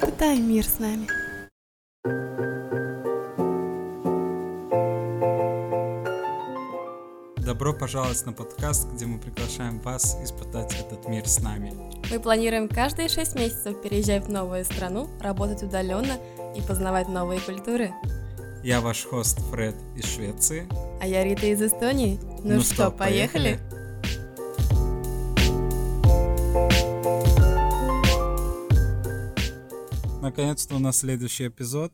Испытай мир с нами. Добро пожаловать на подкаст, где мы приглашаем вас испытать этот мир с нами. Мы планируем каждые шесть месяцев переезжать в новую страну, работать удаленно и познавать новые культуры. Я ваш хост Фред из Швеции. А я Рита из Эстонии. Ну, ну что, что, поехали? Наконец-то у нас следующий эпизод.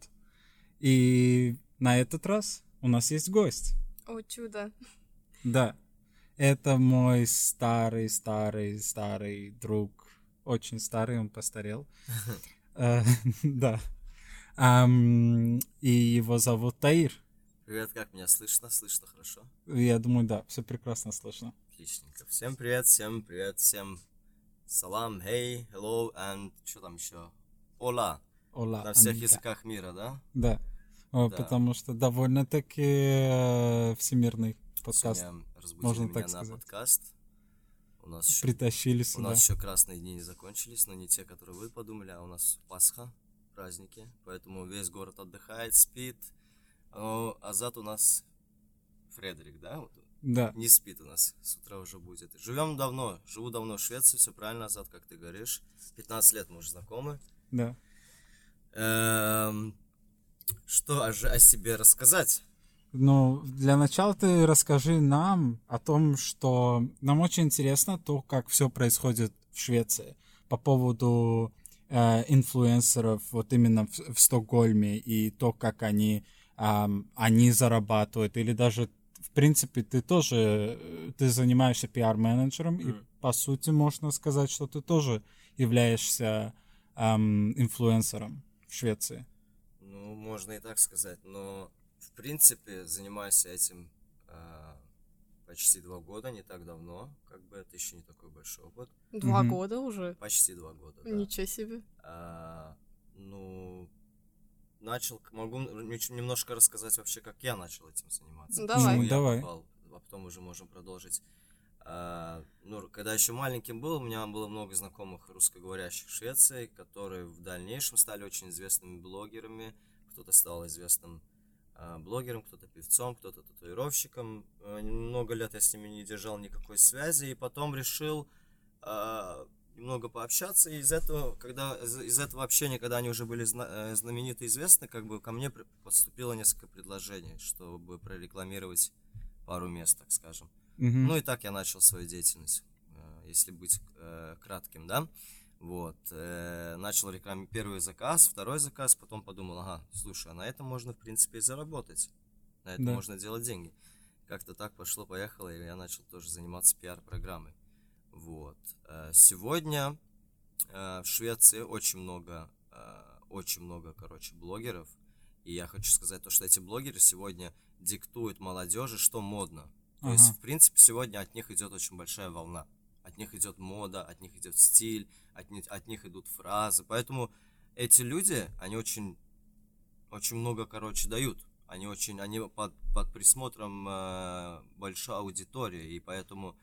И на этот раз у нас есть гость. О, чудо. Да. Это мой старый, старый, старый друг. Очень старый, он постарел. Э, да. И его зовут Таир. Привет, как меня слышно? Слышно хорошо? Я думаю, да, все прекрасно слышно. Отличненько. Всем привет, всем привет, всем салам, hey, hello, and что там еще? Ола. Ола. На всех языках мира, да? Да. да. Потому что довольно-таки э, всемирный подкаст. Можно меня так сказать. на подкаст. У нас еще, Притащили сюда. У нас еще красные дни не закончились, но не те, которые вы подумали, а у нас Пасха, праздники. Поэтому весь город отдыхает, спит. А Азат у нас Фредерик, да? Да. Не спит у нас, с утра уже будет. Живем давно, живу давно в Швеции, все правильно, Азат, как ты говоришь. 15 лет мы уже знакомы. Да. Эм, что о, о себе рассказать? Ну, для начала ты расскажи нам о том, что нам очень интересно то, как все происходит в Швеции по поводу э, инфлюенсеров вот именно в, в Стокгольме и то, как они, э, они зарабатывают, или даже в принципе ты тоже ты занимаешься пиар-менеджером, mm. и по сути можно сказать, что ты тоже являешься эм, инфлюенсером в Швеции. Ну, можно и так сказать, но в принципе, занимаюсь этим э, почти два года, не так давно, как бы это еще не такой большой опыт. Два mm-hmm. года уже? Почти два года, да. Ничего себе. А, ну, начал, могу немножко рассказать вообще, как я начал этим заниматься. Давай. Ну, давай. Попал, а потом уже можем продолжить. А, ну, когда еще маленьким был, у меня было много знакомых русскоговорящих в Швеции, которые в дальнейшем стали очень известными блогерами. Кто-то стал известным а, блогером, кто-то певцом, кто-то татуировщиком. А, много лет я с ними не держал никакой связи, и потом решил немного пообщаться, и из этого, когда, из этого общения, когда они уже были зна- э, знамениты известны, как бы ко мне поступило несколько предложений, чтобы прорекламировать пару мест, так скажем. Ну и так я начал свою деятельность, если быть э, кратким, да. Вот, э, начал рекламировать первый заказ, второй заказ, потом подумал, ага, слушай, а на этом можно, в принципе, и заработать. На этом да. можно делать деньги. Как-то так пошло-поехало, и я начал тоже заниматься пиар-программой. Вот. Э, сегодня э, в Швеции очень много, э, очень много, короче, блогеров. И я хочу сказать то, что эти блогеры сегодня диктуют молодежи, что модно. То ага. есть, в принципе, сегодня от них идет очень большая волна от них идет мода, от них идет стиль, от, них, от них идут фразы. Поэтому эти люди, они очень, очень много, короче, дают. Они очень, они под, под присмотром э, большой аудитории, и поэтому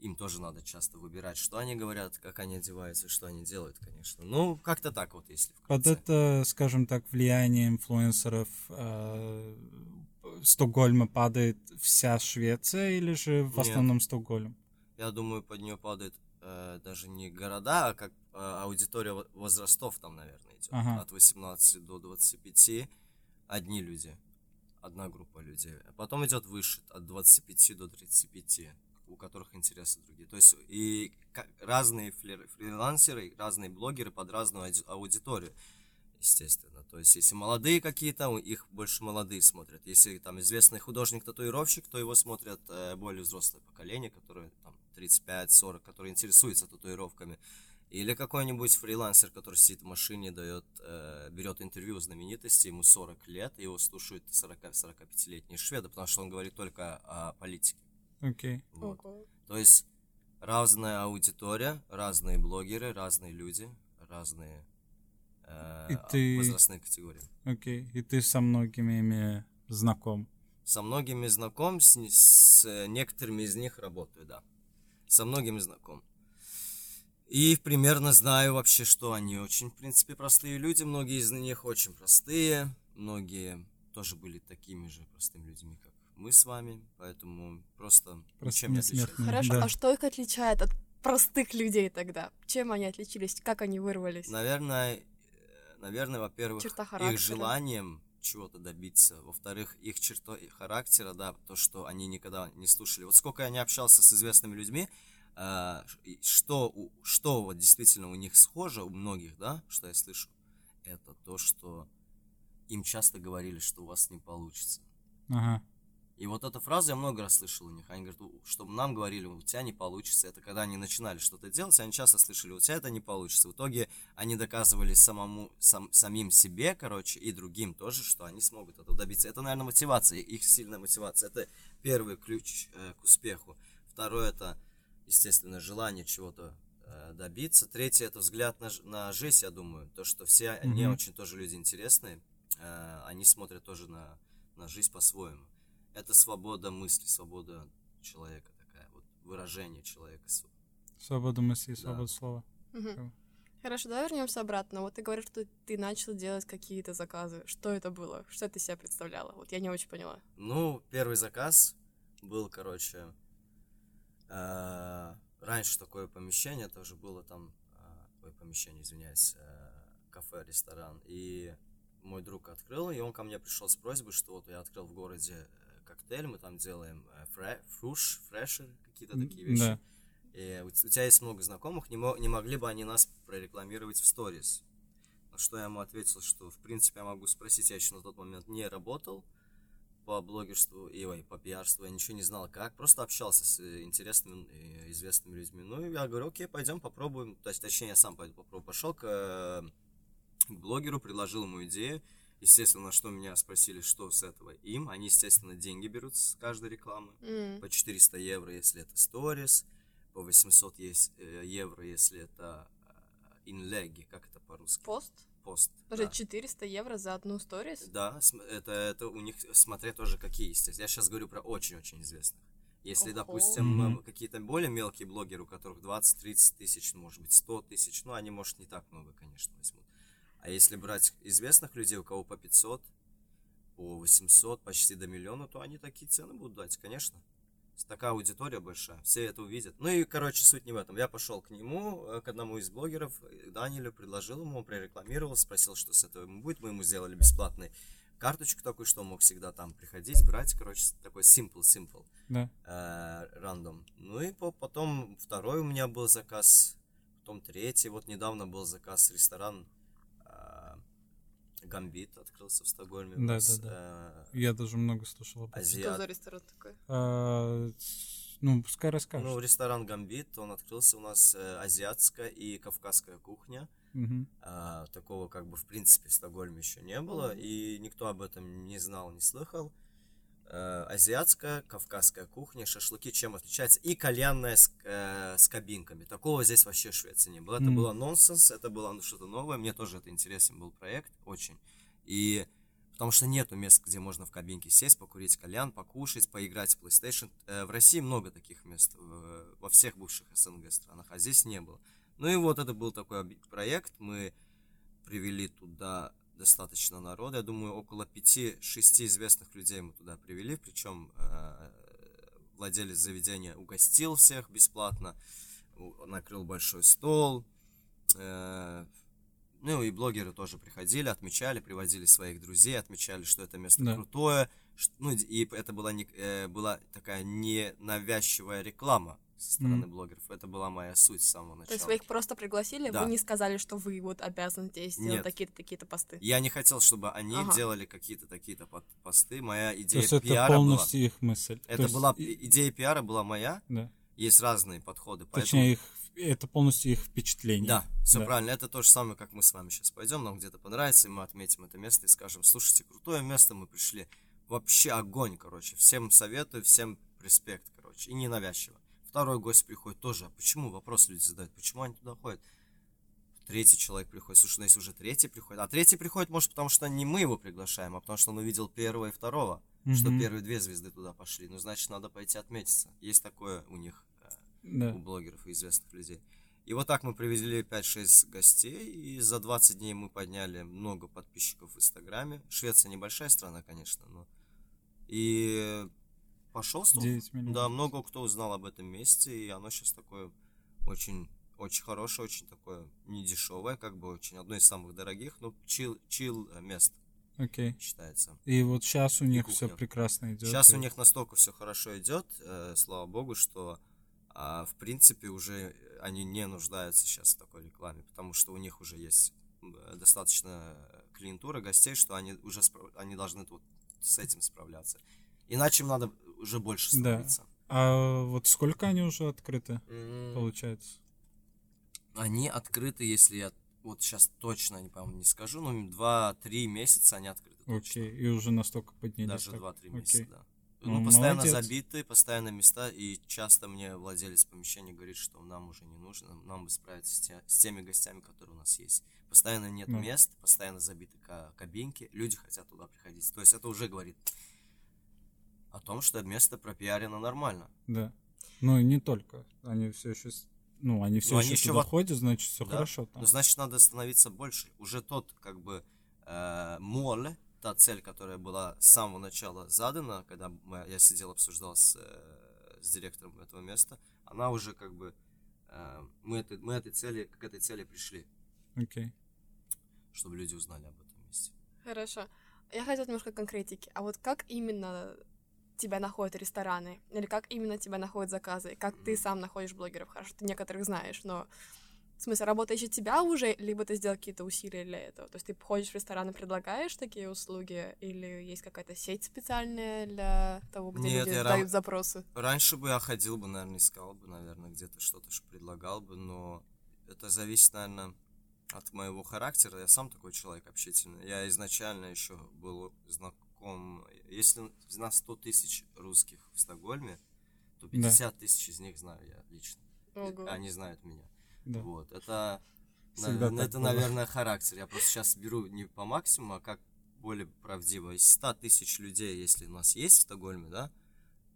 им тоже надо часто выбирать, что они говорят, как они одеваются, что они делают, конечно. Ну, как-то так вот, если вкратце. Под это, скажем так, влияние инфлюенсеров э, Стокгольма падает вся Швеция или же в основном Нет. Стокгольм? я думаю, под нее падает э, даже не города, а как э, аудитория возрастов там, наверное, идет. Ага. От 18 до 25 одни люди, одна группа людей. А потом идет выше, от 25 до 35, у которых интересы другие. То есть и разные фрилансеры, разные блогеры под разную аудиторию естественно. То есть, если молодые какие-то, их больше молодые смотрят. Если там известный художник-татуировщик, то его смотрят э, более взрослое поколение, которое там 35-40, которое интересуется татуировками. Или какой-нибудь фрилансер, который сидит в машине, дает, э, берет интервью у знаменитости, ему 40 лет, и его слушают 40-45-летние шведы, потому что он говорит только о политике. Окей. Okay. Вот. Okay. То есть разная аудитория, разные блогеры, разные люди, разные и э, ты... возрастные категории. Окей. Okay. И ты со многими ими знаком? Со многими знаком, с, с некоторыми из них работаю, да. Со многими знаком. И примерно знаю вообще, что они очень, в принципе, простые люди. Многие из них очень простые. Многие тоже были такими же простыми людьми, как мы с вами. Поэтому просто ничем не отличаются. Мгм, Хорошо, да. а что их отличает от простых людей тогда? Чем они отличились? Как они вырвались? Наверное, э, наверное, во-первых, их желанием чего-то добиться. Во-вторых, их чертой характера, да, то, что они никогда не слушали. Вот сколько я не общался с известными людьми, э, что, у- что вот действительно у них схоже, у многих, да, что я слышу, это то, что им часто говорили, что у вас не получится. Ага. И вот эту фразу я много раз слышал у них. Они говорят, «У- чтобы нам говорили, у тебя не получится. Это когда они начинали что-то делать, они часто слышали, у тебя это не получится. В итоге они доказывали самому, сам, самим себе, короче, и другим тоже, что они смогут этого добиться. Это, наверное, мотивация, их сильная мотивация. Это первый ключ э, к успеху. Второе, это, естественно, желание чего-то э, добиться. Третье, это взгляд на, на жизнь, я думаю. То, что все они Мгм. очень тоже люди интересные. э, они смотрят тоже на, на жизнь по-своему это свобода мысли, свобода человека такая, вот выражение человека. Св- Свобода мысли, Да. свобода слова. Мгм. Хорошо, давай вернемся обратно. Вот ты говоришь, что ты начал делать какие-то заказы. Что это было? Что из себя представляло? Вот я не очень поняла. Ну, первый заказ был, короче, э, раньше такое помещение тоже было там, э, ой, помещение, извиняюсь, э, кафе, ресторан, и мой друг открыл, и он ко мне пришел с просьбой, что вот я открыл в городе э, коктейль, мы там делаем э, фре- фруш, фрешер, какие-то такие вещи. да. И у, тебя есть много знакомых, не, мо- не могли бы они нас прорекламировать в сторис? На что я ему ответил, что в принципе я могу спросить, я еще на тот момент не работал по блогерству и ой, по пиарству, я ничего не знал как, просто общался с э, интересными, э, известными людьми. Ну, и я говорю, окей, пойдем попробуем, то есть, точнее, я сам пойду попробую. Пошел к, к блогеру, предложил ему идею, естественно, на что меня спросили, что с этого им, они, естественно, деньги берут с каждой рекламы, М. по 400 евро, если это сторис, по 800 есть, э, евро, если это э, инлеги, как это по-русски? Пост? Пост. Даже да. 400 евро за одну сторис? Да, это, это у них, смотря тоже какие, естественно. Я сейчас говорю про очень-очень известных. Если, Ого. допустим, э, какие-то более мелкие блогеры, у которых 20-30 тысяч, может быть, 100 тысяч, ну, они, может, не так много, конечно, возьмут. А если брать известных людей, у кого по 500, по 800, почти до миллиона, то они такие цены будут дать, конечно. Такая аудитория большая, все это увидят. Ну и, короче, суть не в этом. Я пошел к нему, э, к одному из блогеров, э, Данилю, предложил ему, он прорекламировал, спросил, что с этого ему будет. Мы ему сделали бесплатный карточку такую, что он мог всегда там приходить, брать, короче, такой simple-simple Да. э, рандом. Ну и по- потом второй у меня был заказ, потом третий. Вот недавно был заказ ресторан Гамбит открылся в Стокгольме. Да, нас, да, э, Я даже много слышал об этом. Что азиат. за ресторан такой? А, Ну, пускай расскажешь. Ну, ресторан Гамбит, он открылся у нас э, азиатская и кавказская кухня. Мгм. А, такого как бы в принципе в Стокгольме еще не было, Мгм. и никто об этом не знал, не слыхал. Э, азиатская, кавказская кухня, шашлыки чем отличается, и кальянная с, э, с кабинками. Такого здесь вообще в Швеции не было. Это Мгм. было нонсенс, это было что-то новое, мне тоже это интересен был проект, очень. И потому что нету мест, где можно в кабинке сесть, покурить кальян, покушать, поиграть в PlayStation. Э, в России много таких мест, в- во всех бывших СНГ странах, а здесь не было. Ну и вот это был такой проект. Мы привели туда достаточно народа. Я думаю, около 5-6 известных людей мы туда привели. Причем э, владелец заведения угостил всех бесплатно, накрыл большой стол. Э, ну и блогеры тоже приходили, отмечали, приводили своих друзей, отмечали, что это место Да. крутое. ш- Ну и это была, не, э, была такая ненавязчивая реклама со стороны Мгм. блогеров. Это была моя суть с самого начала. То есть вы их просто пригласили, Да. вы не сказали, что вы вот обязаны здесь сделать Нет. такие-то, такие-то посты. Я не хотел, чтобы они Ага. делали какие-то такие-то посты. Моя То идея есть это пиара полностью их мысль. была. То Это есть была идея пиара была моя. Да. Есть разные подходы. Точнее, их, это полностью их впечатление. Да, все Да. правильно. Это то же самое, как мы с вами сейчас пойдем, нам где-то понравится, и мы отметим это место и скажем, слушайте, крутое место, мы пришли. Вообще огонь, короче. Всем советую, всем респект, короче. И ненавязчиво. Второй гость приходит тоже. А почему? Вопрос люди задают. Почему они туда ходят? Третий человек приходит. Слушай, ну если уже третий приходит. А третий приходит, может, потому что не мы его приглашаем, а потому что он увидел первого и второго. Что Мгм. первые две звезды туда пошли. Ну, значит, надо пойти отметиться. Есть такое у них э, Да. у блогеров и известных людей. И вот так мы привезли 5-6 гостей, и за 20 дней мы подняли много подписчиков в Инстаграме. Швеция небольшая страна, конечно, но... И пошел слух. 9 миллионов. Да, много кто узнал об этом месте, и оно сейчас такое очень, очень хорошее, очень такое недешевое, как бы очень одно из самых дорогих, но чил, чил мест Окей. считается. И вот сейчас у них все прекрасно идет. Сейчас у них настолько все хорошо идет, э, слава богу, что а, в принципе уже они не нуждаются сейчас в такой рекламе, потому что у них уже есть э, достаточно клиентура гостей, что они уже спра- они должны вот с этим справляться. Иначе им надо уже больше Да. становиться. А вот сколько они уже открыты, М, получается? Они открыты, если я вот сейчас точно, не помню, не скажу, но 2-3 месяца они открыты. Окей, и уже настолько поднялись. Даже так. 2-3 Окей. месяца, да. Ну, Ну, постоянно молодец. забиты, постоянно места, и часто мне владелец помещения говорит, что нам уже не нужно, нам бы справиться с, те- с теми гостями, которые у нас есть. Постоянно нет Ну. мест, постоянно забиты ка- кабинки, люди хотят туда приходить. То есть это уже говорит о том, что место пропиарено нормально. Да. Ну и не только. Они все еще, ну, они все Ну, еще они еще туда во- ходят, значит, все Да. хорошо там. Ну, значит, надо становиться больше. Уже тот, как бы, э, моль, та цель, которая была с самого начала задана, когда мы- я сидел, обсуждал с, э, с директором этого места, она уже как бы, э, мы, этой, мы этой цели, к этой цели пришли, Окей. чтобы люди узнали об этом месте. Хорошо. Я хотела немножко конкретики. А вот как именно тебя находят рестораны? Или как именно тебя находят заказы? Как ты сам находишь блогеров? Хорошо, ты некоторых знаешь, но... В смысле, работа ищет тебя уже, либо ты сделал какие-то усилия для этого? То есть ты ходишь в рестораны, предлагаешь такие услуги, или есть какая-то сеть специальная для того, где Нет, люди дают рам- запросы? Раньше бы я ходил бы, наверное, искал бы, наверное, где-то что-то предлагал бы, но это зависит, наверное, от моего характера. Я сам такой человек общительный. Я изначально еще был знаком... Если на 100 тысяч русских в Стокгольме, то 50 тысяч из них знаю я лично. Ого. Они знают меня. Да. Вот, это, Всегда на- это было. наверное, характер. Я просто сейчас беру не по максимуму, а как более правдиво. Из 100 тысяч людей, если у нас есть в Стокгольме, да,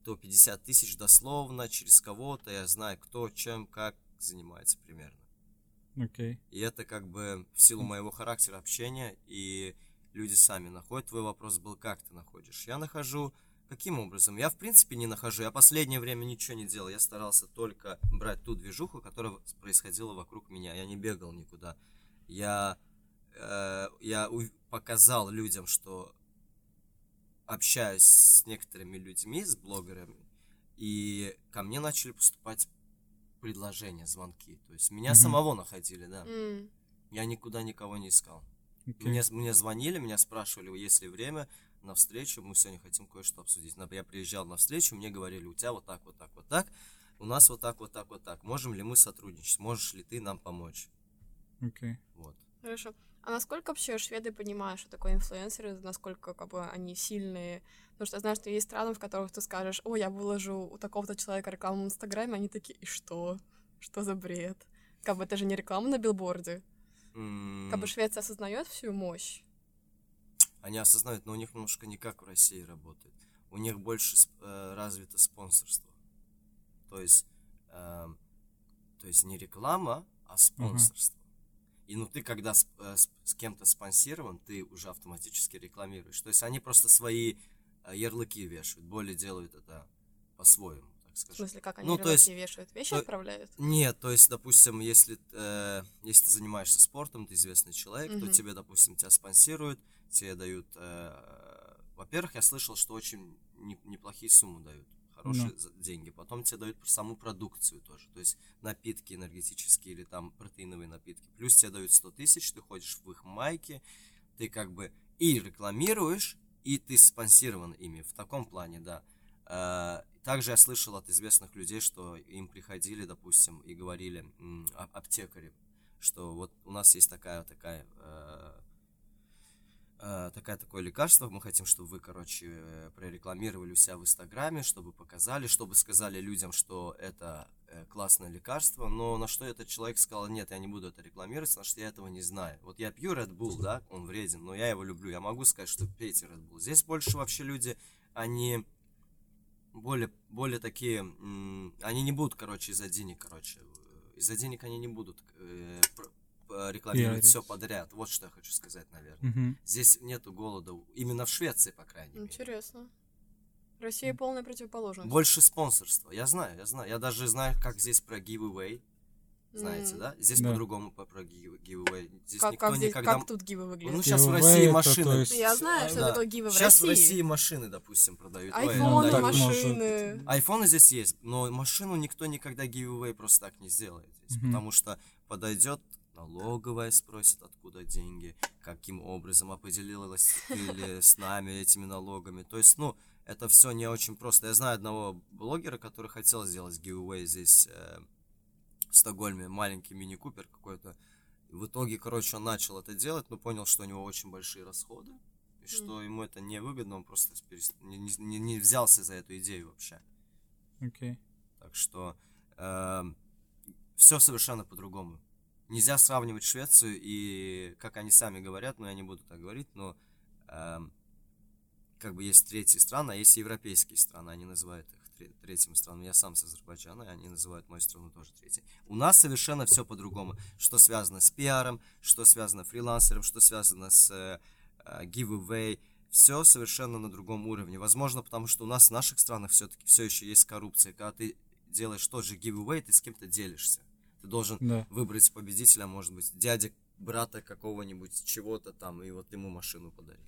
то 50 тысяч дословно, через кого-то, я знаю, кто, чем, как занимается примерно. Окей. И это как бы в силу моего характера общения, и люди сами находят. Твой вопрос был, как ты находишь? Я нахожу Каким образом? Я, в принципе, не нахожу. Я последнее время ничего не делал. Я старался только брать ту движуху, которая происходила вокруг меня. Я не бегал никуда. Я, э, я у- показал людям, что общаюсь с некоторыми людьми, с блогерами, и ко мне начали поступать предложения, звонки. То есть меня Мгм. самого находили, да. М, Я никуда никого не искал. Окей. Мне, мне звонили, меня спрашивали, есть ли время на встречу, мы сегодня хотим кое-что обсудить. Нап- Я приезжал на встречу, мне говорили, у тебя вот так, вот так, вот так, у нас вот так, вот так, вот так. Можем ли мы сотрудничать? Можешь ли ты нам помочь? Окей. Вот. Хорошо. А насколько вообще шведы понимают, что такое инфлюенсеры, насколько как бы они сильные? Потому что я знаю, что есть страны, в которых ты скажешь, о, я выложу у такого-то человека рекламу в Инстаграме, они такие, и что? Что за бред? Как бы это же не реклама на билборде. М, Как бы Швеция осознает всю мощь. Они осознают, но у них немножко не как в России работает. У них больше э, развито спонсорство. То есть, эм, то есть не реклама, а спонсорство. И ну ты, когда с, э, с- с кем-то спонсирован, ты уже автоматически рекламируешь. То есть они просто свои э, ярлыки вешают, более делают это по-своему, так В смысле, как они Ну, то есть- вешают? Вещи то- отправляют? Нет, то есть, допустим, если, э, если ты занимаешься спортом, ты известный человек, то Мгм. тебе, допустим, тебя спонсируют, тебе дают... э, во-первых, я слышал, что очень не- неплохие суммы дают, хорошие Ну. за- деньги. Потом тебе дают саму продукцию тоже, то есть напитки энергетические или там протеиновые напитки. Плюс тебе дают 100 тысяч, ты ходишь в их майке, ты как бы и рекламируешь, и ты спонсирован ими. В таком плане, да. Э, Также я слышал от известных людей, что им приходили, допустим, и говорили а- аптекари, что вот у нас есть такая такая э, э, такая такое лекарство, мы хотим, чтобы вы, короче, прорекламировали у себя в Инстаграме, чтобы показали, чтобы сказали людям, что это классное лекарство, но на что этот человек сказал, нет, я не буду это рекламировать, потому что я этого не знаю. Вот я пью Red Bull, да, он вреден, но я его люблю, я могу сказать, что пейте Red Bull. Здесь больше вообще люди, они более, более такие, они не будут, короче, из-за денег, короче, э, Из-за денег они не будут э, рекламировать Пиарить. все подряд. Вот что я хочу сказать, наверное. Мгм. Здесь нету голода, именно в Швеции, по крайней мере. Интересно. Россия полная противоположность. Больше спонсорства. Я знаю, я знаю. Я даже знаю, как здесь про giveaway. Знаете, М. да? Здесь Да. по-другому по- про gi- giveaway. Здесь Как, никто как, здесь, никогда... как тут гивы выглядят? Ну, сейчас в Giveaway России это, машины. есть- Я знаю, что Да. такое гивы в Сейчас в России. России машины, допустим, продают. Айфоны, так машины. Айфоны здесь есть, но машину никто никогда giveaway просто так не сделает здесь, Мгм. потому что подойдет налоговая, спросит, откуда деньги, каким образом, поделилась или с нами этими налогами. То есть, ну, это все не очень просто. Я знаю одного блогера, который хотел сделать giveaway здесь э, в Стокгольме, маленький мини-купер какой-то. В итоге, короче, он начал это делать, но понял, что у него очень большие расходы, и что ему это невыгодно, он просто перест- не, не- не взялся за эту идею вообще. Окей. Так что все совершенно по-другому. Нельзя сравнивать Швецию и, как они сами говорят, но я не буду так говорить, но эм, как бы есть третьи страны, а есть европейские страны, они называют их третьими странами. Я сам с Азербайджана, и они называют мою страну тоже третьей. У нас совершенно все по-другому. Что связано с пиаром, что связано с фрилансером, что связано с э, э, giveaway, все совершенно на другом уровне. Возможно, потому что у нас в наших странах все-таки все еще есть коррупция. Когда ты делаешь тот же giveaway, ты с кем-то делишься. Ты должен Да. выбрать победителя, может быть, дядя брата какого-нибудь чего-то там, и вот ему машину подарили.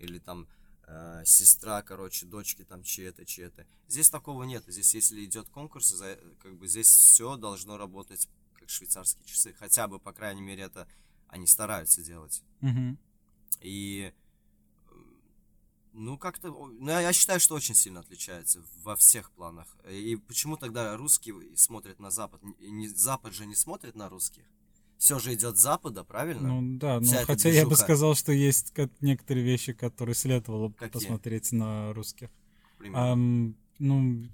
Или там э, сестра, короче, дочки там чьи-то, чьи-то. Здесь такого нет. Здесь, если идет конкурс, как бы здесь все должно работать как швейцарские часы. Хотя бы, по крайней мере, это они стараются делать. Мгм. И ну, как-то, ну, я считаю, что очень сильно отличается во всех планах. И почему тогда русские смотрят на Запад? Запад же не смотрит на русских. Все же идет с Запада, правильно? Ну да, ну Вся эта хотя я бы сказал, что есть некоторые вещи, которые следовало Какие? посмотреть на русских. Ам, ну,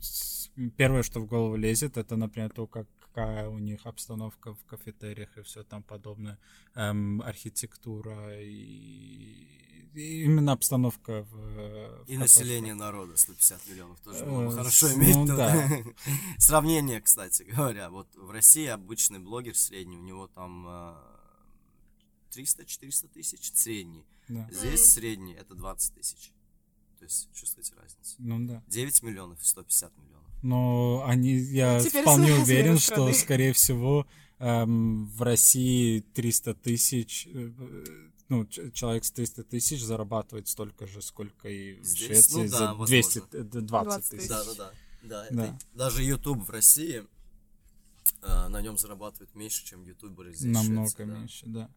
первое, что в голову лезет, это, например, то, как, какая у них обстановка в кафетериях и все там подобное, Эм, архитектура и, и именно обстановка в, в И население народа 150 миллионов тоже было бы Э, хорошо с- иметь. ну да. Сравнение, кстати говоря. Вот в России обычный блогер средний, у него там э, 300-400 тысяч средний. Да. Здесь средний это 20 тысяч. То есть чувствуете разницу? Ну да. 9 миллионов и 150 миллионов. Но они, я Теперь вполне уверен, что, скорее всего, эм, в России 300 тысяч, э, ну, человек с 300 тысяч зарабатывает столько же, сколько и в Здесь, Швеции ну да, за возможно. 200, э, 20 20 тысяч. Да, да, да. Да, Да. это- даже YouTube в России э, на нем зарабатывает меньше, чем ютуберы здесь. в Намного Швеции, да. меньше, да.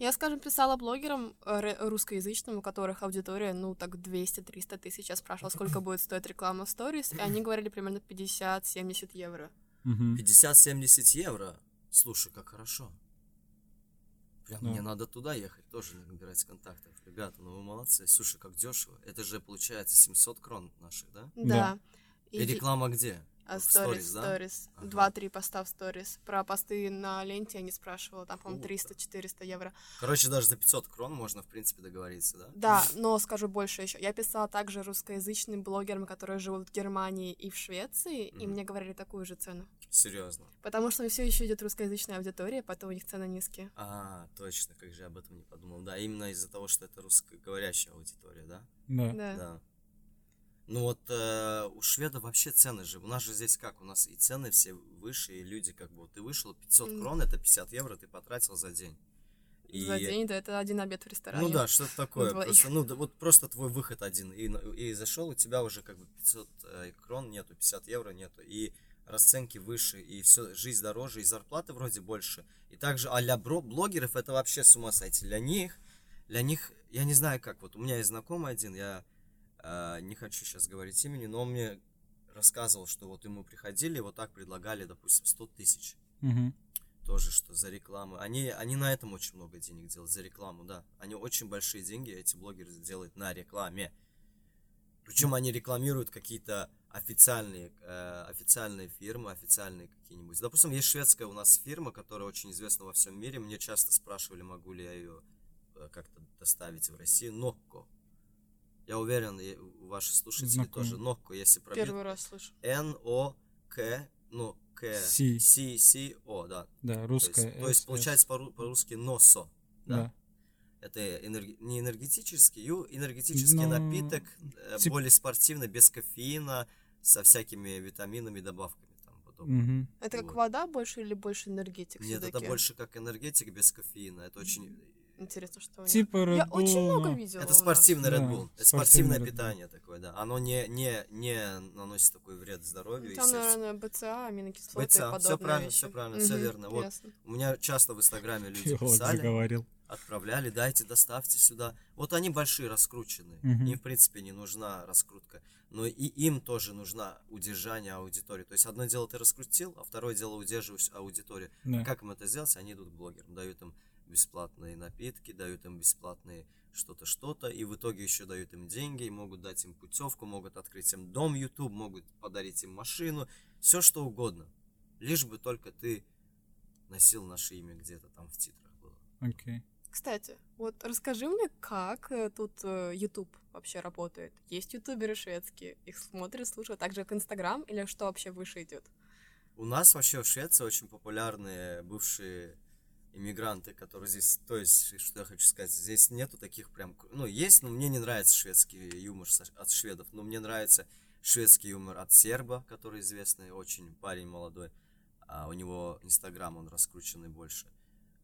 Я, скажем, писала блогерам э, русскоязычным, у которых аудитория, ну, так 200-300 тысяч. Я спрашивала, сколько будет стоить реклама в сторис, и они говорили примерно 50-70 евро. Мгм. 50-70 евро. Слушай, как хорошо. Прям Да. мне надо туда ехать, тоже набирать контактов. Ребята, ну вы молодцы. Слушай, как дешево. Это же получается 700 крон наших, да? Да. Да. И, И реклама где? А, Сторис, сторис. Два-три поста в сторис. Про посты на ленте я не спрашивала, там, по-моему, Круто. 300-400 евро. Короче, даже за 500 крон можно, в принципе, договориться, да? Да, но скажу больше еще. Я писала также русскоязычным блогерам, которые живут в Германии и в Швеции, и Мгм. мне говорили такую же цену. Серьезно. Потому что все еще идет русскоязычная аудитория, поэтому у них цены низкие. А, точно, как же я об этом не подумал. Да, именно из-за того, что это русскоговорящая аудитория, да? Да. Да. Да. Ну вот э, у шведов вообще цены же. У нас же здесь как? У нас и цены все выше, и люди как бы... Вот ты вышел, 500 М. крон, это 50 евро ты потратил за день. И- За день, да, это один обед в ресторане. Ну да, что-то такое. двоих. Просто, ну, да, вот просто твой выход один. И, и зашел, у тебя уже как бы 500 э, крон нету, 50 евро нету. И расценки выше, и все, жизнь дороже, и зарплаты вроде больше. И также, а для блогеров это вообще с ума сойти. Для них, для них, я не знаю как, вот у меня есть знакомый один, я не хочу сейчас говорить имени, но он мне рассказывал, что вот ему приходили, вот так предлагали, допустим, 100 тысяч Мгм. тоже, что за рекламу. Они, они на этом очень много денег делают, за рекламу, да. Они очень большие деньги, эти блогеры делают на рекламе. Причем они рекламируют какие-то официальные, э, официальные фирмы, официальные какие-нибудь. Допустим, есть шведская у нас фирма, которая очень известна во всем мире. Мне часто спрашивали, могу ли я ее э, как-то доставить в Россию. Нокко. Я уверен, и ваши слушатели Знакомо. тоже Нокко, если пробить. Первый раз слышу. ну, К, Си. Си, Си, О, да. Да, То есть, русская. то есть получается по- по-русски носо. Да. Да. Это энерги- не энергетический, ю- энергетический Ну, напиток, э, тип- более спортивный, без кофеина, со всякими витаминами, добавками там подобное. Мгм. Это как Вот. вода больше или больше энергетик Нет, это всё-таки? больше как энергетик без кофеина. Это очень... Интересно, что у них. Типа Я Red очень Bull, много но- видела Это спортивный Red Да, Bull. Это спортивный спортивное Red Bull. питание такое, да. Оно не, не, не наносит такой вред здоровью Там, наверное, БЦА, аминокислоты БЦА, и подобные правильно, вещи. всё правильно, Мгм, верно. Вот. ясно. У меня часто в Инстаграме люди писали, заговорил. отправляли, дайте, доставьте сюда. Вот они большие, раскрученные. Им, в принципе, не нужна раскрутка. Но и им тоже нужна удержание аудитории. То есть одно дело ты раскрутил, а второе дело удерживаешь аудиторию. Да. Как им это сделать? Они идут к блогерам, дают им бесплатные напитки, дают им бесплатные что-то, что-то, и в итоге еще дают им деньги, и могут дать им путевку, могут открыть им дом YouTube, могут подарить им машину, все что угодно. Лишь бы только ты носил наше имя где-то там в титрах было. Окей. Кстати, вот расскажи мне, как э, тут э, YouTube вообще работает. Есть ютуберы шведские, их смотрят, слушают, так же как Инстаграм, или что вообще выше идет? У нас вообще в Швеции очень популярные бывшие иммигранты, которые здесь, то есть, что я хочу сказать, здесь нету таких прям, ну, есть, но мне не нравится шведский юмор от шведов, но мне нравится шведский юмор от серба, который известный, очень парень молодой, а у него инстаграм, он раскрученный больше.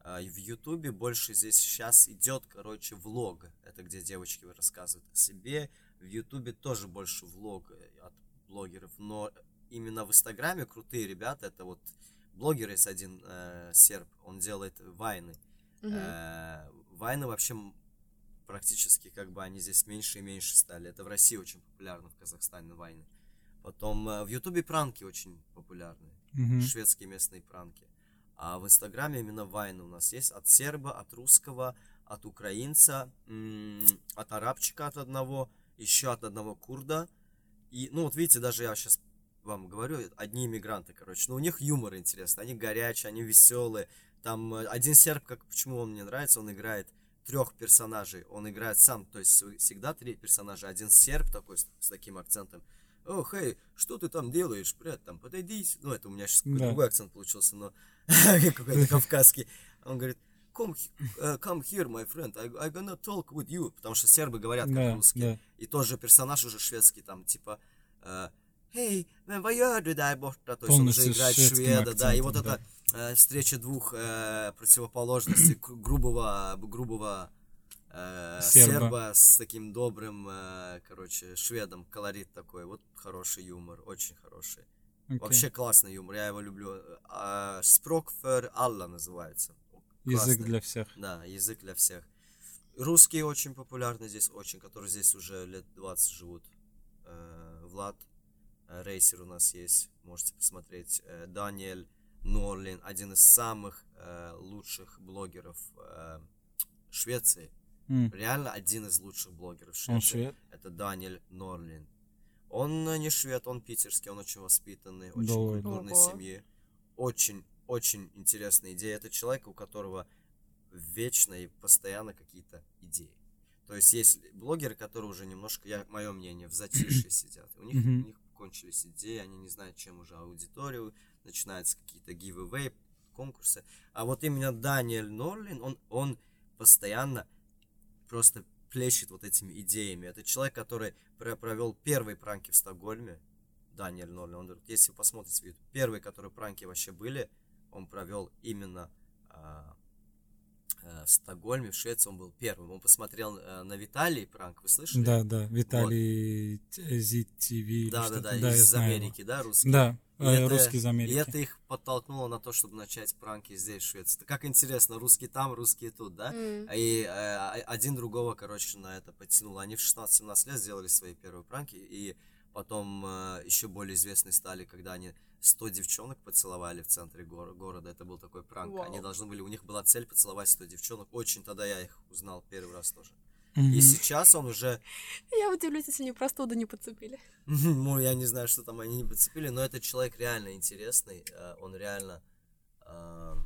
А, в ютубе больше здесь сейчас идет, короче, влог, это где девочки рассказывают о себе, в ютубе тоже больше влог э, от блогеров, но именно в Инстаграме крутые ребята. Это вот блогер есть один э, серб, он делает вайны. Мгм. Э, вайны вообще практически как бы они здесь меньше и меньше стали. Это в России очень популярно, в Казахстане вайны. Потом э, в Ютубе пранки очень популярны. Мгм. Шведские местные пранки. А в Инстаграме именно вайны у нас есть от серба, от русского, от украинца, м, от арабчика от одного, еще от одного курда. И, ну, вот видите, даже я сейчас вам говорю, одни иммигранты, короче. Но у них юмор интересный, они горячие, они веселые. Там э, один серб, как, почему он мне нравится, он играет трех персонажей. Он играет сам, то есть всегда три персонажа. Один серб такой, с, с таким акцентом. О, хей, что ты там делаешь, брат, там, подойди. Ну, это у меня сейчас какой-то Да. другой акцент получился, но какой-то кавказский. Он говорит, come, э, come here, my friend, I, I gonna talk with you. Потому что сербы говорят как Да, русские. да. И тоже персонаж уже шведский, там, типа, э, «Эй, vad gör du där borta?» То есть он уже играет шведа, да, и вот эта э, встреча двух э, противоположностей, гру- грубого, грубого э, Серба. серба с таким добрым, короче, шведом, колорит такой, вот хороший юмор, очень хороший. Окей. Вообще классный юмор, я его люблю. Спрок för alla называется. Язык Классный. для всех. Да, язык для всех. Русские очень популярны здесь, очень, которые здесь уже лет 20 живут. Влад Рейсер у нас есть, можете посмотреть. Э, Даниэль Норлин, один из самых э, лучших блогеров э, Швеции. М, Реально один из лучших блогеров Он Швеции. швед? Это Даниэль Норлин. Он э, не швед, он питерский, он очень воспитанный, очень ладно. культурной Ого. семьи. Очень, очень интересная идея. Это человек, у которого вечно и постоянно какие-то идеи. То есть есть блогеры, которые уже немножко, я, мое мнение, в затишье сидят. У них, у них кончились идеи, они не знают, чем уже аудиторию, начинаются какие-то giveaway, конкурсы. А вот именно Даниэль Норлин, он, он постоянно просто плещет вот этими идеями. Это человек, который про- провел первые пранки в Стокгольме, Даниэль Норлин. Он если вы посмотрите, первые, которые пранки вообще были, он провел именно а, в Стокгольме, в Швеции он был первым. Он посмотрел э, на Виталий пранк, вы слышали? Да, да. Виталий ZTV. да, да, да, я из знаю его. Америки, да, русский. Да, И э, это- русский из И Америки. это их подтолкнуло на то, чтобы начать пранки здесь, в Швеции. Как интересно, русские там, русские тут, да? М. И э, один другого, короче, на это подтянул. Они в 16-17 лет сделали свои первые пранки, и потом э, еще более известные стали, когда они 100 девчонок поцеловали в центре гор- города. Это был такой пранк. Вау. Они должны были, у них была цель поцеловать 100 девчонок. Очень тогда я их узнал первый раз тоже. И сейчас он уже, Я удивлюсь, если не простуду не подцепили. ну, я не знаю, что там они не подцепили, но этот человек реально интересный. э, Он реально э,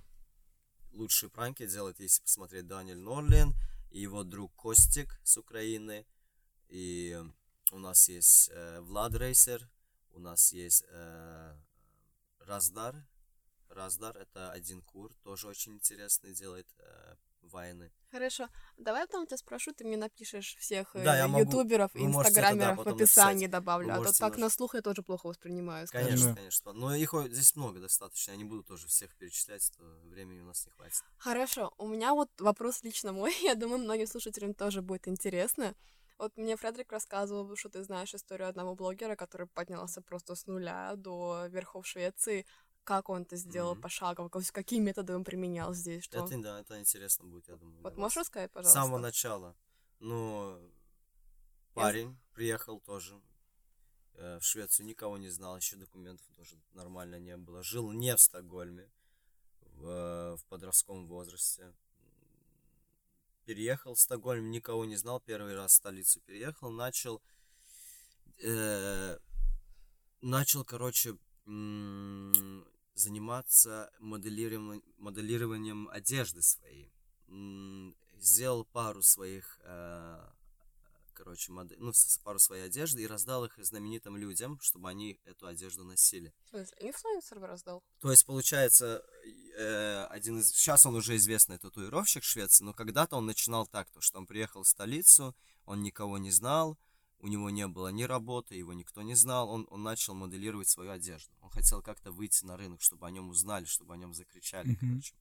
лучшие пранки делает, если посмотреть Даниэль Норлин и его друг Костик с Украины. И у нас есть э, Влад Рейсер, у нас есть э, Раздар. Раздар это один кур, тоже очень интересный, делает э, вайны. Хорошо, давай потом тебя спрошу, ты мне напишешь всех Да, я э, могу- ютуберов и инстаграмеров в описании написать. добавлю, Вы а то так на слух я тоже плохо воспринимаю. скажем. Конечно, Да. конечно. Но их здесь много достаточно. Я не буду тоже всех перечислять, то времени у нас не хватит. Хорошо, у меня вот вопрос лично мой, я думаю, многим слушателям тоже будет интересно. Вот мне Фредерик рассказывал, что ты знаешь историю одного блогера, который поднялся просто с нуля до верхов Швеции. Как он это сделал Мгм. пошагово, ка- какие методы он применял здесь, что... Это, да, это интересно будет, я думаю. Вот можешь рассказать, С пожалуйста? самого начала. Ну, парень приехал тоже э, в Швецию, никого не знал, еще документов тоже нормально не было. Жил не в Стокгольме, в, э, в подростковом возрасте. Переехал в Стокгольм, никого не знал, первый раз в столицу переехал, начал, э, начал, короче, заниматься моделированием, моделированием одежды своей. Сделал пару своих, э, короче, модель, ну, пару своей одежды и раздал их знаменитым людям, чтобы они эту одежду носили. Инфлюенсер раздал? То есть, получается, э, один из... Сейчас он уже известный татуировщик Швеции, но когда-то он начинал так, то, что он приехал в столицу, он никого не знал, у него не было ни работы, его никто не знал, он, он начал моделировать свою одежду. Он хотел как-то выйти на рынок, чтобы о нем узнали, чтобы о нем закричали, Мгм. короче.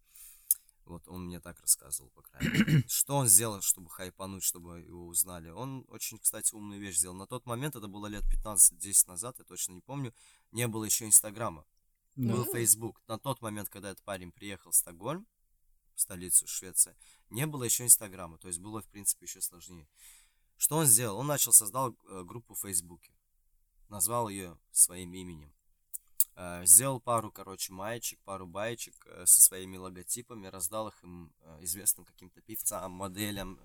Вот он мне так рассказывал, по крайней мере. Что он сделал, чтобы хайпануть, чтобы его узнали? Он очень, кстати, умную вещь сделал. На тот момент, это было лет 15-10 назад, я точно не помню, не было еще Инстаграма Да. был. Facebook. На тот момент, когда этот парень приехал в Стокгольм, в столицу Швеции, не было еще Инстаграма, то есть было, в принципе, еще сложнее. Что он сделал? Он начал, создал э, группу в Фейсбуке, назвал ее своим именем. Э, Сделал пару, короче, маечек, пару баечек э, со своими логотипами, раздал их им известным каким-то певцам, моделям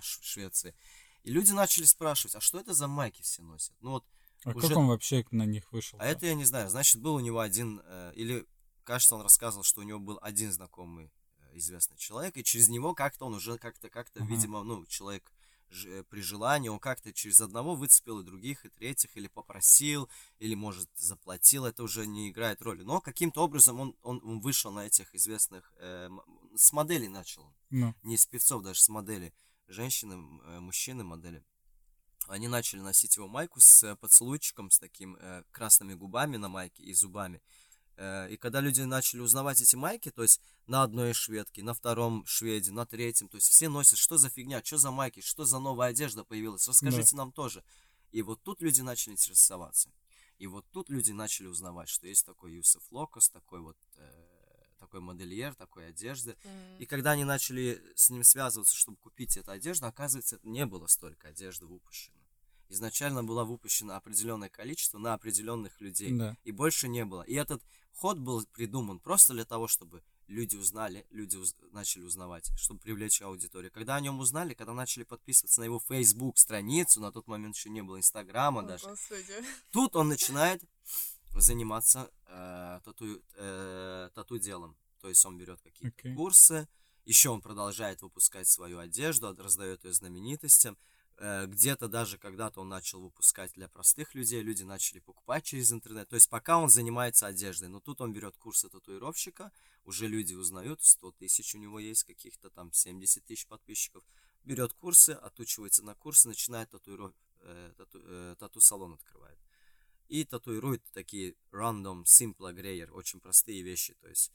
Швеции. И люди начали спрашивать, а что это за майки все носят? Ну вот А уже- как он вообще на них вышел? а это я не знаю. Значит, был у него один, э, или, кажется, он рассказывал, что у него был один знакомый э, известный человек, и через него как-то он уже как-то, как-то, Ага. видимо, ну, человек ж- э, при желании, он как-то через одного выцепил и других, и третьих, или попросил, или, может, заплатил, это уже не играет роли. Но каким-то образом он, он, он вышел на этих известных, э, с моделей начал он Ну, не с певцов, даже с модели. Женщины, э, мужчины, модели. Они начали носить его майку с э, поцелуйчиком, с таким э, красными губами на майке и зубами. Э, и когда люди начали узнавать эти майки, то есть на одной шведке, на втором шведе, на третьем, то есть все носят, что за фигня, что за майки, что за новая одежда появилась, расскажите нам тоже. И вот тут люди начали интересоваться. И вот тут люди начали узнавать, что есть такой Юсеф Локос, такой вот э, такой модельер, такой одежды. М. И когда они начали с ним связываться, чтобы купить эту одежду, оказывается, это не было столько одежды выпущено. Изначально было выпущено определенное количество на определенных людей, да. и больше не было. И этот ход был придуман просто для того, чтобы люди узнали, люди уз- начали узнавать, чтобы привлечь аудиторию. Когда о нем узнали, когда начали подписываться на его Facebook страницу, на тот момент еще не было Инстаграма О, даже, Господи. Тут он начинает заниматься э, тату, э, тату делом. То есть он берет какие-то Окей. курсы, еще он продолжает выпускать свою одежду, раздает ее знаменитостям. Э, где-то даже когда-то он начал выпускать для простых людей, люди начали покупать через интернет. То есть пока он занимается одеждой, но тут он берет курсы татуировщика, уже люди узнают, 100 тысяч у него есть, каких-то там 70 тысяч подписчиков. Берет курсы, отучивается на курсы, начинает татуиров... э, тату- э, тату-салон открывает и татуирует такие random, simple грейер, очень простые вещи, то есть.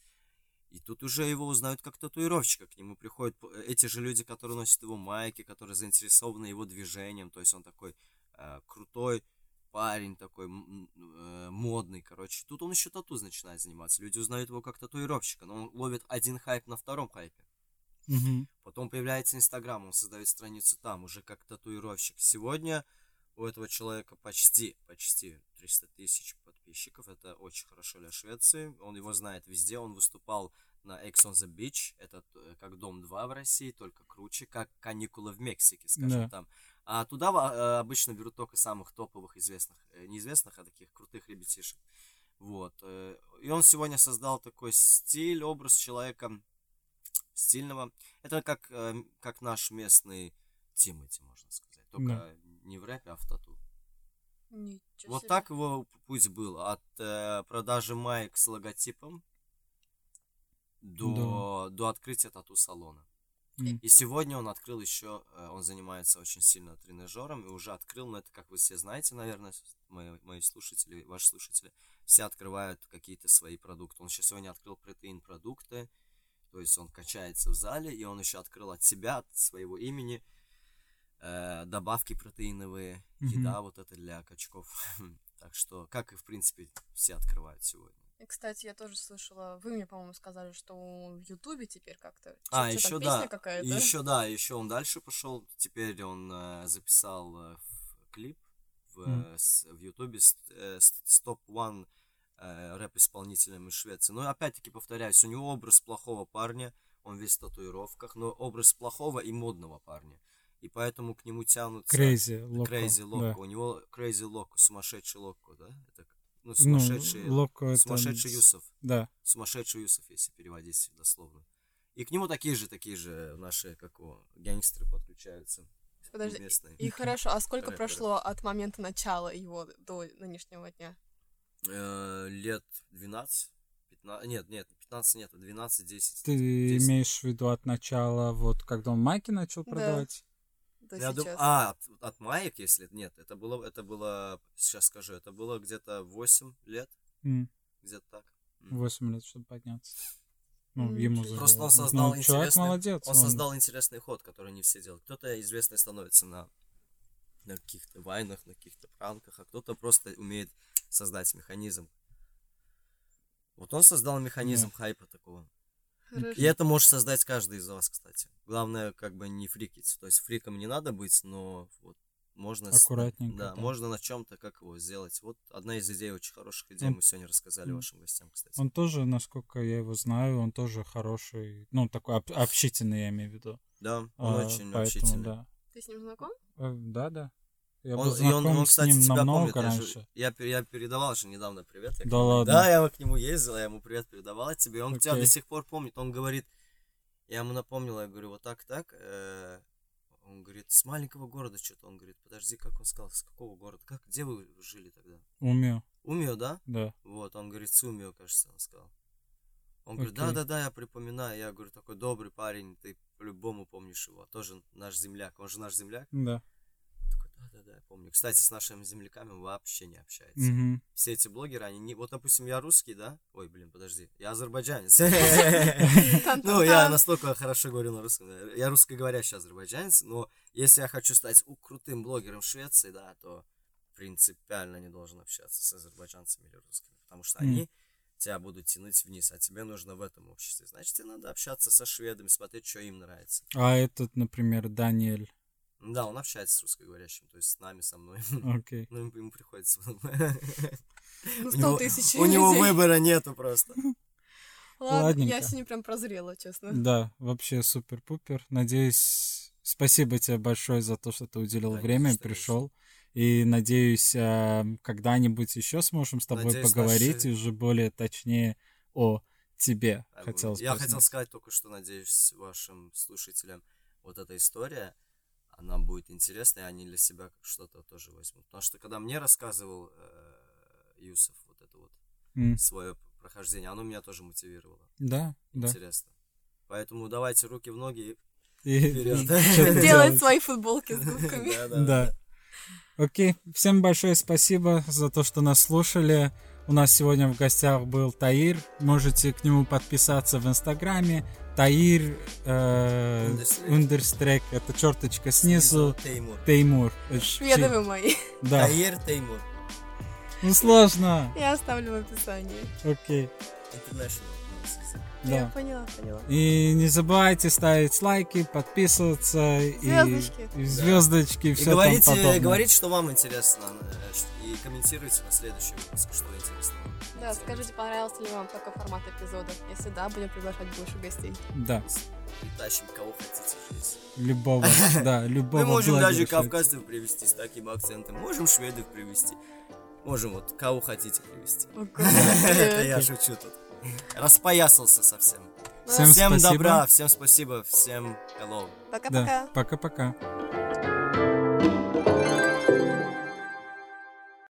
И тут уже его узнают как татуировщика, к нему приходят п- эти же люди, которые носят его майки, которые заинтересованы его движением, то есть он такой э, крутой парень, такой э, модный, короче. Тут он еще тату начинает заниматься, люди узнают его как татуировщика, но он ловит один хайп на втором хайпе. Мгм. Потом появляется Инстаграм, он создает страницу там, уже как татуировщик. Сегодня у этого человека почти, почти 300 тысяч подписчиков. Это очень хорошо для Швеции. Он его знает везде. Он выступал на Ex on the Beach. Это т- как Дом 2 в России, только круче, как каникулы в Мексике, скажем Да. там. А туда э, обычно берут только самых топовых известных, э, не известных, а таких крутых ребятишек. Вот. э, И он сегодня создал такой стиль, образ человека стильного. Это как, э, как наш местный Тимати, можно сказать. Только Да. Не в рэпе, а в тату. Ничего Вот себе. так его путь был. От э, продажи маек с логотипом до, до открытия тату-салона. М. И сегодня он открыл еще, э, он занимается очень сильно тренажером и уже открыл, но это, как вы все знаете, наверное, мои, мои слушатели, ваши слушатели, все открывают какие-то свои продукты. Он сейчас сегодня открыл протеин-продукты, то есть он качается в зале, и он еще открыл от себя, от своего имени э, добавки протеиновые, Мгм. еда вот это для качков. Так что, как и, в принципе, все открывают сегодня. И, кстати, я тоже слышала, вы мне, по-моему, сказали, что в Ютубе теперь как-то... А, еще да. Еще да, еще он дальше пошел. Теперь он э, записал э, в- клип в, э, с- в Ютубе с, э, с- с топ-1 э, рэп-исполнителем из Швеции. Но опять-таки повторяюсь, у него образ плохого парня, он весь в татуировках, но образ плохого и модного парня. И поэтому к нему тянутся... Крейзи, Локо. Crazy да. Loco. У него Crazy Loco, сумасшедший Loco, да? Это, ну, Ну, сумасшедший, Локо это... сумасшедший Юсов Да. сумасшедший Юсов, если переводить дословно. И к нему такие же, такие же наши, как его, гангстеры подключаются. Подожди, местные. И хорошо, а сколько Рэперы. прошло от момента начала его до нынешнего дня? Э, лет 12, 15, нет, нет, 15 нет, 12, 10. Ты 10. имеешь в виду от начала, вот когда он майки начал Да. продавать? До Я дум- сейчас. А, от, от маек, если нет, это было, это было, сейчас скажу, это было где-то 8 лет, М, где-то так. М. Восемь лет, чтобы подняться. Ну, М, ему за- Просто он ну, создал человек интересный, молодец. он создал интересный ход, который не все делают. Кто-то известный становится на, на каких-то вайнах, на каких-то пранках, а кто-то просто умеет создать механизм. Вот он создал механизм хайпа такого. Хорошо. И это может создать каждый из вас, кстати. Главное, как бы не фрикить. То есть фриком не надо быть, но вот можно... с- Аккуратненько, Да, да. можно на чем-то, как его сделать. Вот одна из идей, очень хороших идей, Он- мы сегодня рассказали вашим гостям, кстати. Он тоже, насколько я его знаю, он тоже хороший, ну, такой об- общительный, я имею в виду. Да, он А, очень поэтому, общительный. да. Ты с ним знаком? Э, Да, да. Я Он, был и он, он, с кстати, ним тебя помнит. Я, же- раньше. я, я передавал же недавно привет. я Да ладно? Да, я к нему ездил, я ему привет передавал от тебе. Он тебя Окей. до сих пор помнит. Он говорит, я ему напомнил, я говорю, вот так, так. э, он говорит, с маленького города что-то. Он говорит, подожди, как он сказал, с какого города? Как, где вы жили тогда? Умею, Умио, да? да. Вот, он говорит, с Умио, кажется, он сказал. Он говорит, да-да-да, я припоминаю. Я говорю, такой добрый парень, ты по-любому помнишь его. Тоже наш земляк. Он же наш земляк. Да. Да-да-да, я помню. Кстати, с нашими земляками вообще не общается. Мгм. Все эти блогеры, они не... Вот, допустим, я русский, да? Ой, блин, подожди. Я азербайджанец. Ну, я настолько хорошо говорю на русском. да. Я русскоговорящий азербайджанец, но если я хочу стать крутым блогером Швеции, да, то принципиально не должен общаться с азербайджанцами или русскими, потому что они тебя будут тянуть вниз, а тебе нужно в этом обществе. Значит, тебе надо общаться со шведами, смотреть, что им нравится. А этот, например, Даниэль. Да, он общается с русскоговорящим, то есть с нами, со мной. Окей. Ну, ему- ему приходится. Ну, У 100 него- тысяч У него выбора нету просто. Ладно, Ладненько. я сегодня прям прозрела, честно. Да, вообще супер-пупер. Надеюсь, спасибо тебе большое за то, что ты уделил Конечно, время и пришел. И надеюсь, а, когда-нибудь еще сможем с тобой Надеюсь, поговорить наши- и уже более точнее о тебе. Я хотел сказать только, что надеюсь вашим слушателям вот эта история, она будет интересна, и они для себя что-то тоже возьмут. Потому что когда мне рассказывал э, Юсов вот это вот М, свое прохождение, оно меня тоже мотивировало. Да, да. Интересно. Поэтому давайте руки в ноги И- вперед. делать. свои футболки с губками. Да. Окей, всем большое спасибо за то, что нас слушали. У нас сегодня в гостях был Таир. Можете к нему подписаться в Инстаграме. Таир э. Это черточка снизу. Теймур. Теймур. Это Шведы чи- вы мои. Да. Таир Теймур. Ну сложно. Я оставлю в описании. Окей. International. Я Да. поняла, поняла. И не забывайте ставить лайки, подписываться и- Звездочки. и, звездочки, и И все там говорите, подобное. говорите, что вам интересно, э, и комментируйте на следующий выпуск, что интересно вам. Да, скажите, понравился ли вам такой формат эпизода? Если да, будем приглашать больше гостей. Да, Притащим кого хотите здесь. любого, да, любого Мы можем даже кавказцев привести с таким акцентом. Можем шведов привести. Можем вот кого хотите привести. Это я шучу тут. Распоясался совсем. Всем Всем спасибо. добра, всем спасибо, всем hello. Пока-пока. пока-пока.